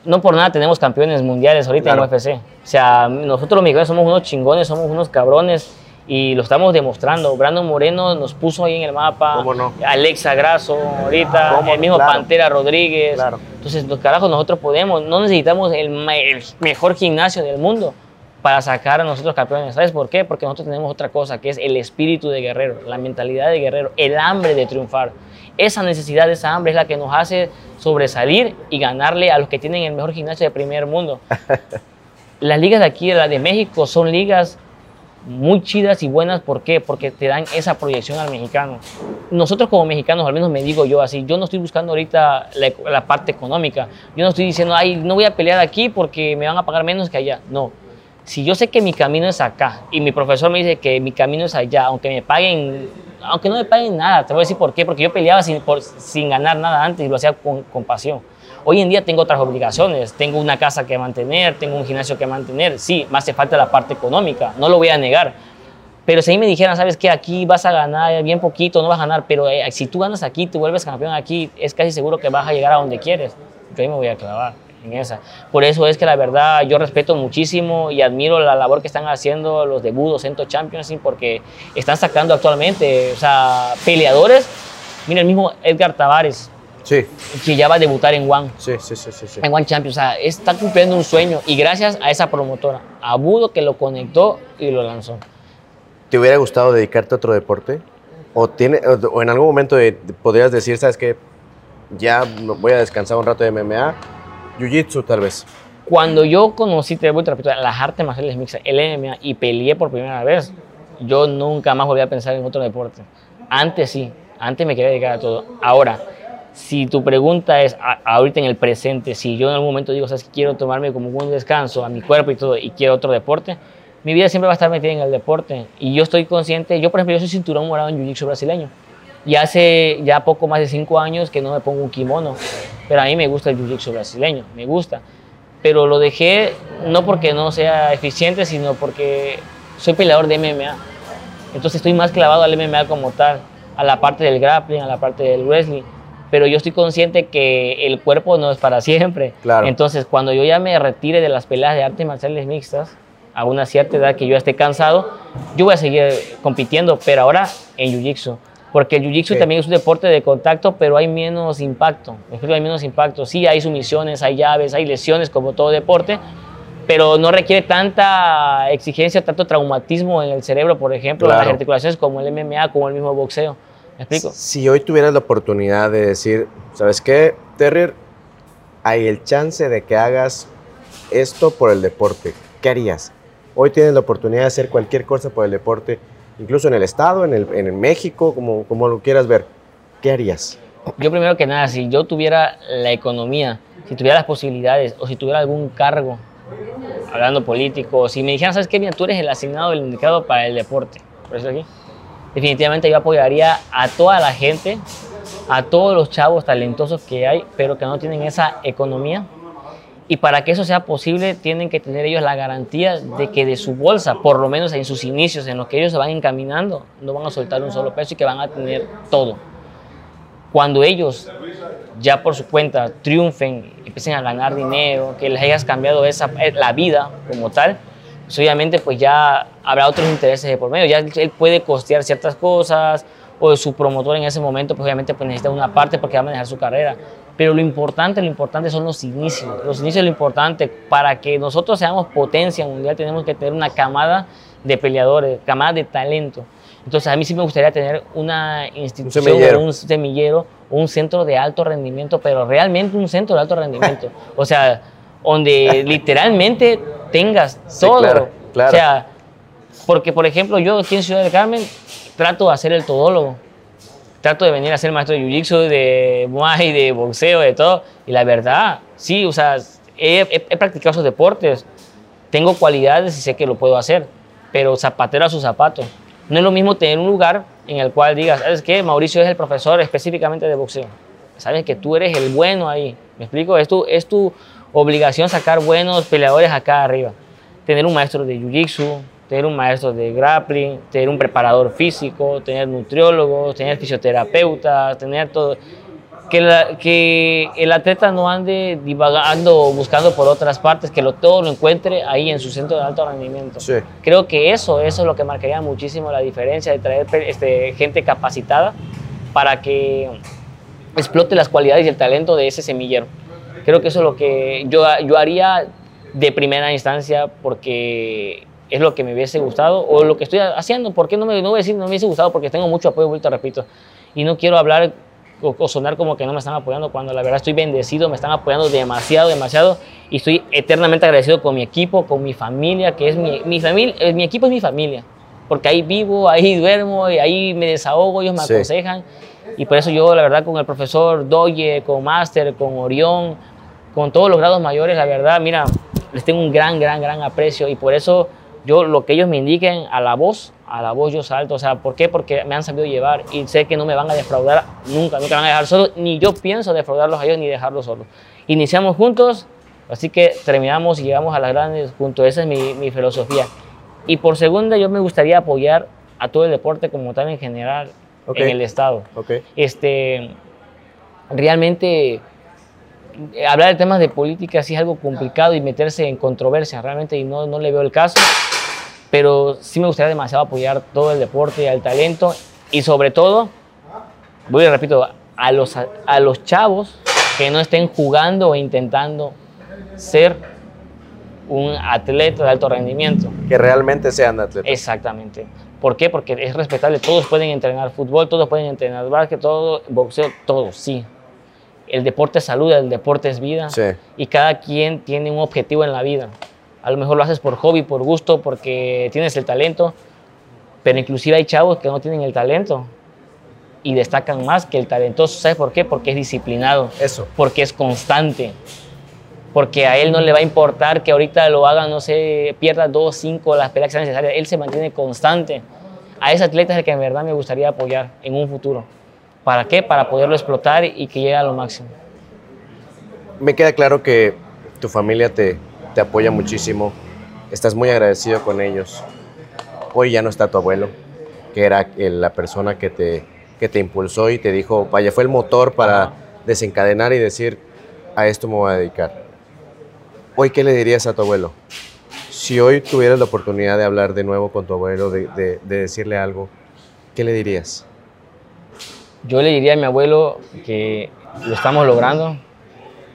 no por nada tenemos campeones mundiales ahorita Claro. en UFC. O sea, nosotros los mexicanos somos unos chingones, somos unos cabrones y lo estamos demostrando. Brandon Moreno nos puso ahí en el mapa. ¿Cómo no? Alexa Grasso, ahorita, ¿Cómo el mismo Claro. Pantera Rodríguez. Claro. Entonces, los carajos, nosotros podemos, no necesitamos el, el mejor gimnasio del mundo para sacar a nosotros campeones. ¿Sabes por qué? Porque nosotros tenemos otra cosa, que es el espíritu de guerrero, la mentalidad de guerrero, el hambre de triunfar. Esa necesidad, esa hambre es la que nos hace sobresalir y ganarle a los que tienen el mejor gimnasio de primer mundo. Las ligas de aquí, las de México, son ligas muy chidas y buenas. ¿Por qué? Porque te dan esa proyección al mexicano. Nosotros como mexicanos, al menos me digo yo así, yo no estoy buscando ahorita la, la parte económica. Yo no estoy diciendo, ay, no voy a pelear aquí porque me van a pagar menos que allá. No. Si yo sé que mi camino es acá y mi profesor me dice que mi camino es allá, aunque me paguen, aunque no me paguen nada, te voy a decir por qué, porque yo peleaba sin, por- sin ganar nada antes y lo hacía con, con pasión. Hoy en día tengo otras obligaciones, tengo una casa que mantener, tengo un gimnasio que mantener, sí, me hace falta la parte económica, no lo voy a negar. Pero si a mí me dijeran, sabes que aquí vas a ganar bien poquito, no vas a ganar, pero eh, si tú ganas aquí, te vuelves campeón aquí, es casi seguro que vas a llegar a donde quieres. Yo ahí me voy a clavar en esa. Por eso es que la verdad yo respeto muchísimo y admiro la labor que están haciendo los de Budo Cento Championship porque están sacando actualmente, o sea, peleadores. Mira, el mismo Edgar Tavares, Sí, que ya va a debutar en One sí, sí, sí, sí. en One Champions. O sea, está cumpliendo un sueño y gracias a esa promotora, a Budo que lo conectó y lo lanzó. ¿Te hubiera gustado dedicarte a otro deporte? ¿O, tiene, o, en algún momento podrías decir, sabes qué, ya voy a descansar un rato de MMA, Jiu-Jitsu tal vez? Cuando yo conocí, te voy a las artes marciales mixtas, el MMA, y peleé por primera vez, yo nunca más volví a pensar en otro deporte. Antes sí, antes me quería dedicar a todo. Ahora, si tu pregunta es ahorita en el presente, si yo en algún momento digo, sabes, quiero tomarme como un descanso a mi cuerpo y todo y quiero otro deporte, mi vida siempre va a estar metida en el deporte. Y yo estoy consciente, yo por ejemplo, yo soy cinturón morado en Jiu-Jitsu brasileño. Y hace ya poco más de cinco años que no me pongo un kimono. Pero a mí me gusta el Jiu-Jitsu brasileño, me gusta. Pero lo dejé no porque no sea eficiente, sino porque soy peleador de MMA. Entonces estoy más clavado al MMA como tal, a la parte del grappling, a la parte del wrestling. Pero yo estoy consciente que el cuerpo no es para siempre. Claro. Entonces, cuando yo ya me retire de las peleas de artes marciales mixtas, a una cierta edad que yo esté cansado, yo voy a seguir compitiendo, pero ahora en Jiu-Jitsu. Porque el Jiu-Jitsu también es un deporte de contacto, pero hay menos impacto. Hay menos impacto. Sí, hay sumisiones, hay llaves, hay lesiones, como todo deporte, pero no requiere tanta exigencia, tanto traumatismo en el cerebro, por ejemplo, en las articulaciones como el MMA, como el mismo boxeo. ¿Me explico? Si hoy tuvieras la oportunidad de decir, ¿sabes qué, Terrier? Hay el chance de que hagas esto por el deporte. ¿Qué harías? Hoy tienes la oportunidad de hacer cualquier cosa por el deporte, incluso en el Estado, en, el, en México, como, como lo quieras ver. ¿Qué harías? Yo primero que nada, si yo tuviera la economía, si tuviera las posibilidades o si tuviera algún cargo, hablando político, si me dijeran, ¿sabes qué? Bien, tú eres el asignado, el indicado para el deporte. Por eso aquí. Definitivamente yo apoyaría a toda la gente, a todos los chavos talentosos que hay, pero que no tienen esa economía y para que eso sea posible, tienen que tener ellos la garantía de que de su bolsa, por lo menos en sus inicios, en los que ellos se van encaminando, no van a soltar un solo peso y que van a tener todo. Cuando ellos ya por su cuenta triunfen, empiecen a ganar dinero, que les hayas cambiado esa, eh, la vida como tal, pues obviamente pues ya habrá otros intereses de por medio. Ya él puede costear ciertas cosas, o su promotor en ese momento pues obviamente pues necesita una parte porque va a manejar su carrera. Pero lo importante, lo importante son los inicios. Los inicios es lo importante. Para que nosotros seamos potencia mundial tenemos que tener una camada de peleadores, camada de talento. Entonces a mí sí me gustaría tener una institución, un semillero, un, semillero, un centro de alto rendimiento, pero realmente un centro de alto rendimiento. O sea, donde literalmente tengas todo. claro, claro. O sea, porque por ejemplo yo aquí en Ciudad del Carmen trato de hacer el todólogo trato de venir a ser maestro de jiu-jitsu, de muay, de boxeo, de todo. Y la verdad, sí, o sea, he, practicado esos deportes. Tengo cualidades y sé que lo puedo hacer, pero zapatero a su zapato. No es lo mismo tener un lugar en el cual digas, ¿sabes qué? Mauricio es el profesor específicamente de boxeo. Sabes que tú eres el bueno ahí. ¿Me explico? Es es tu obligación sacar buenos peleadores acá arriba. Tener un maestro de jiu-jitsu, tener un maestro de grappling, tener un preparador físico, tener nutriólogos, tener fisioterapeutas, tener todo. Que, que el atleta no ande divagando, buscando por otras partes, que lo, todo lo encuentre ahí en su centro de alto rendimiento. Creo que eso, eso es lo que marcaría muchísimo la diferencia de traer este, gente capacitada para que explote las cualidades y el talento de ese semillero. Creo que eso es lo que yo, yo haría de primera instancia porque es lo que me hubiese gustado o lo que estoy haciendo. ¿Por qué no me, no voy a decir no me hubiese gustado? Porque tengo mucho apoyo, vuelto repito. Y no quiero hablar o, sonar como que no me están apoyando cuando la verdad estoy bendecido, me están apoyando demasiado, demasiado. Y estoy eternamente agradecido con mi equipo, con mi familia, que es mi, mi familia, eh, mi equipo es mi familia. Porque ahí vivo, ahí duermo, y ahí me desahogo, ellos me aconsejan. Y por eso yo, la verdad, con el profesor Doye, con Master, con Orión, con todos los grados mayores, la verdad, mira, les tengo un gran, gran, gran aprecio. Y por eso yo lo que ellos me indiquen a la voz, a la voz yo salto. O sea, ¿por qué? Porque me han sabido llevar y sé que no me van a defraudar nunca, nunca me van a dejar solo, ni yo pienso defraudarlos a ellos ni dejarlos solos. Iniciamos juntos, así que terminamos y llegamos a las grandes juntos. Esa es mi, mi filosofía. Y por segunda, yo me gustaría apoyar a todo el deporte como tal en general en el Estado. Okay. Este, realmente hablar de temas de política sí es algo complicado y meterse en controversia realmente y no, no le veo el caso pero sí me gustaría demasiado apoyar todo el deporte, y el talento y sobre todo, voy a repito, a los, a los chavos que no estén jugando o intentando ser un atleta de alto rendimiento. Que realmente sean atletas. Exactamente. ¿Por qué? Porque es respetable. Todos pueden entrenar fútbol, todos pueden entrenar básquet, todo, boxeo, todo, sí. El deporte es salud, el deporte es vida. Sí. Y cada quien tiene un objetivo en la vida. A lo mejor lo haces por hobby, por gusto, porque tienes el talento, pero inclusive hay chavos que no tienen el talento y destacan más que el talentoso. ¿Sabes por qué? Porque es disciplinado. Eso. Porque es constante. Porque a él no le va a importar que ahorita lo haga, no sé, pierda dos, cinco, las peleas que sean necesarias. Él se mantiene constante. A ese atleta es el que en verdad me gustaría apoyar en un futuro. ¿Para qué? Para poderlo explotar y que llegue a lo máximo. Me queda claro que tu familia te, te apoya muchísimo. Estás muy agradecido con ellos. Hoy ya no está tu abuelo, que era la persona que te, que te impulsó y te dijo, vaya, fue el motor para desencadenar y decir, a esto me voy a dedicar. Hoy, ¿qué le dirías a tu abuelo? Si hoy tuvieras la oportunidad de hablar de nuevo con tu abuelo, de, de, de decirle algo, ¿qué le dirías? Yo le diría a mi abuelo que lo estamos logrando,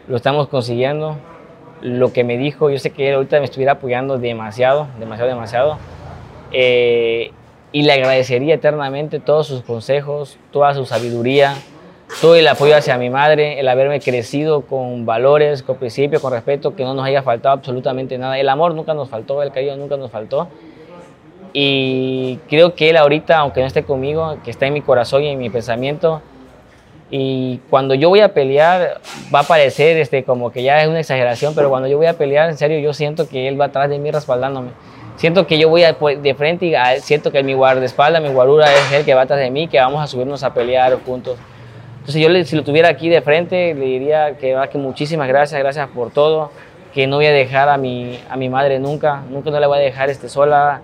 lo estamos consiguiendo. Lo que me dijo, yo sé que él ahorita me estuviera apoyando demasiado, demasiado, demasiado. Eh, y le agradecería eternamente todos sus consejos, toda su sabiduría, todo el apoyo hacia mi madre, el haberme crecido con valores, con principios, con respeto, que no nos haya faltado absolutamente nada. El amor nunca nos faltó, el cariño nunca nos faltó. Y creo que él ahorita, aunque no esté conmigo, que está en mi corazón y en mi pensamiento, y cuando yo voy a pelear, va a parecer este, como que ya es una exageración, pero cuando yo voy a pelear, en serio, yo siento que él va atrás de mí respaldándome siento que yo voy pues, de frente y siento que mi guardaespaldas, mi guarura es el que va atrás de mí, que vamos a subirnos a pelear juntos. Entonces yo si lo tuviera aquí de frente, le diría que, que muchísimas gracias, gracias por todo, que no voy a dejar a mi, a mi madre nunca, nunca no la voy a dejar este, sola.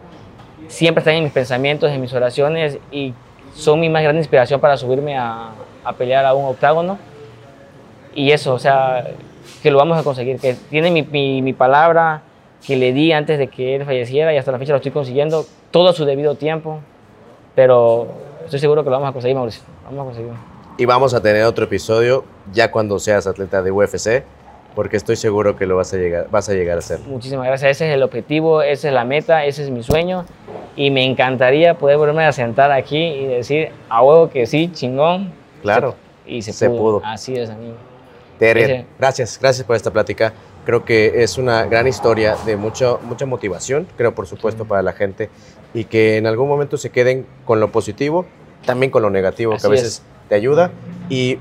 Siempre están en mis pensamientos, en mis oraciones y son mi más grande inspiración para subirme a, a pelear a un octágono. Y eso, o sea, que lo vamos a conseguir, que tiene mi, mi, palabra, que le di antes de que él falleciera y hasta la fecha lo estoy consiguiendo todo a su debido tiempo, pero estoy seguro que lo vamos a conseguir, Mauricio. Vamos a conseguirlo. Y vamos a tener otro episodio ya cuando seas atleta de UFC, porque estoy seguro que lo vas a llegar, vas a, llegar a hacer. Muchísimas gracias. Ese es el objetivo, esa es la meta, ese es mi sueño. Y me encantaría poder volverme a sentar aquí y decir a huevo que sí, chingón. Claro. y se, pudo. Así es, amigo. Terry, gracias, gracias por esta plática. Creo que es una gran historia de mucho, mucha motivación, creo por supuesto para la gente, y que en algún momento se queden con lo positivo, también con lo negativo, que a veces te ayuda. Y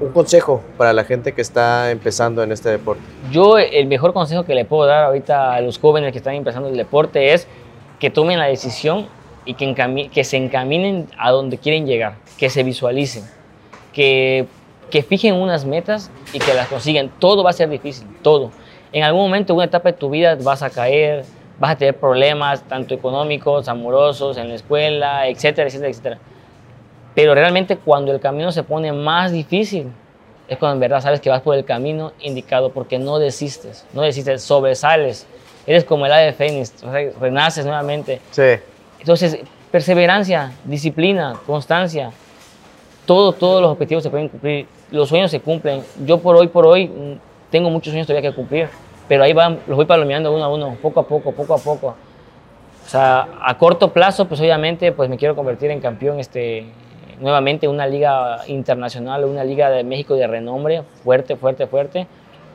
un consejo para la gente que está empezando en este deporte. Yo el mejor consejo que le puedo dar ahorita a los jóvenes que están empezando el deporte es que tomen la decisión y que, se encaminen a donde quieren llegar, que se visualicen, que que fijen unas metas y que las consigan. Todo va a ser difícil, todo. En algún momento, en una etapa de tu vida, vas a caer, vas a tener problemas, tanto económicos, amorosos, en la escuela, etcétera, etcétera, etcétera. Pero realmente cuando el camino se pone más difícil, es cuando en verdad sabes que vas por el camino indicado, porque no desistes, no desistes, sobresales. Eres como el ave fénix, renaces nuevamente. Sí. Entonces, perseverancia, disciplina, constancia, todo, todos los objetivos se pueden cumplir los sueños se cumplen. Yo por hoy, por hoy, mm, tengo muchos sueños todavía que cumplir, pero ahí van, los voy palomeando uno a uno, poco a poco, poco a poco. O sea, a corto plazo, pues obviamente, pues me quiero convertir en campeón este, nuevamente en una liga internacional, una liga de México de renombre, fuerte, fuerte, fuerte,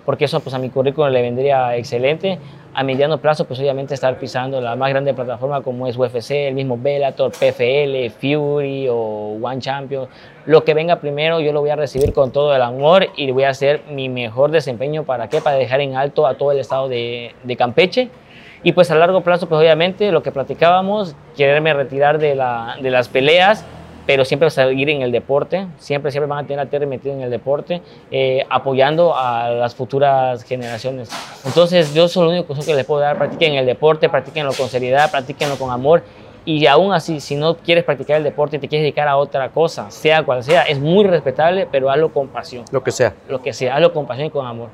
porque eso pues a mi currículum le vendría excelente a mediano plazo, pues obviamente estar pisando la más grande plataforma como es UFC, el mismo Bellator, PFL, Fury o One Champion. Lo que venga primero yo lo voy a recibir con todo el amor y voy a hacer mi mejor desempeño. ¿Para qué? Para dejar en alto a todo el estado de, de Campeche. Y pues a largo plazo, pues obviamente lo que platicábamos, quererme retirar de, la, de las peleas pero siempre seguir en el deporte, siempre, siempre van a tener a Terry metido en el deporte, eh, apoyando a las futuras generaciones. Entonces, yo soy el único consejo que les puedo dar, practiquen el deporte, practiquenlo con seriedad, practiquenlo con amor, y aún así, si no quieres practicar el deporte y te quieres dedicar a otra cosa, sea cual sea, es muy respetable, pero hazlo con pasión. Lo que sea. Lo que sea, hazlo con pasión y con amor.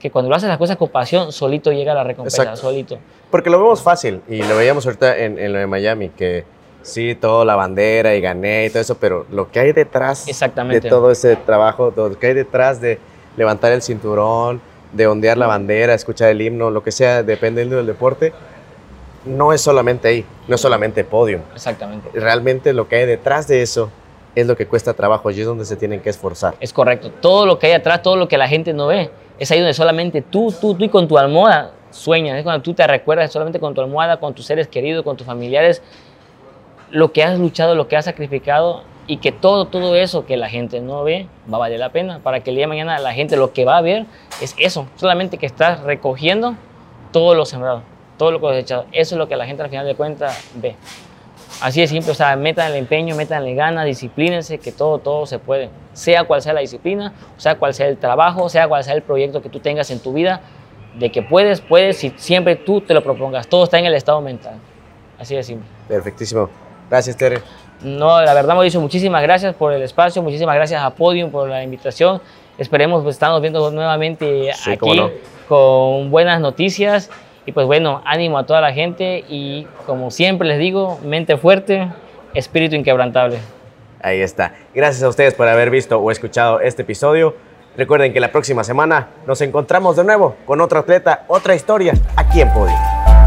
Que cuando lo haces las cosas con pasión, solito llega la recompensa, solito. Porque lo vemos fácil, y lo veíamos ahorita en, en lo de Miami, que sí, todo la bandera y gané y todo eso, pero lo que hay detrás de todo ese trabajo, lo que hay detrás de levantar el cinturón, de ondear la bandera, escuchar el himno, lo que sea, dependiendo del deporte, no es solamente ahí, no es solamente podio. Exactamente. Realmente lo que hay detrás de eso es lo que cuesta trabajo y es donde se tienen que esforzar. Es correcto. Todo lo que hay atrás, todo lo que la gente no ve, es ahí donde solamente tú, tú, tú y con tu almohada sueñas. Es cuando tú te recuerdas solamente con tu almohada, con tus seres queridos, con tus familiares, lo que has luchado, lo que has sacrificado y que todo, todo eso que la gente no ve va a valer la pena para que el día de mañana la gente lo que va a ver es eso, solamente que estás recogiendo todo lo sembrado, todo lo cosechado. Eso es lo que la gente al final de cuentas ve. Así de simple, o sea, metan el empeño, metan el gana, disciplínense, que todo, todo se puede. Sea cual sea la disciplina, sea cual sea el trabajo, sea cual sea el proyecto que tú tengas en tu vida, de que puedes, puedes, si siempre tú te lo propongas. Todo está en el estado mental. Así de simple. Perfectísimo. Gracias, Tere. No, la verdad, Mauricio, muchísimas gracias por el espacio, muchísimas gracias a Podium por la invitación. Esperemos pues, estarnos viendo nuevamente aquí con buenas noticias. Y pues bueno, ánimo a toda la gente y como siempre les digo, mente fuerte, espíritu inquebrantable. Ahí está. Gracias a ustedes por haber visto o escuchado este episodio. Recuerden que la próxima semana nos encontramos de nuevo con otro atleta, otra historia aquí en Podium.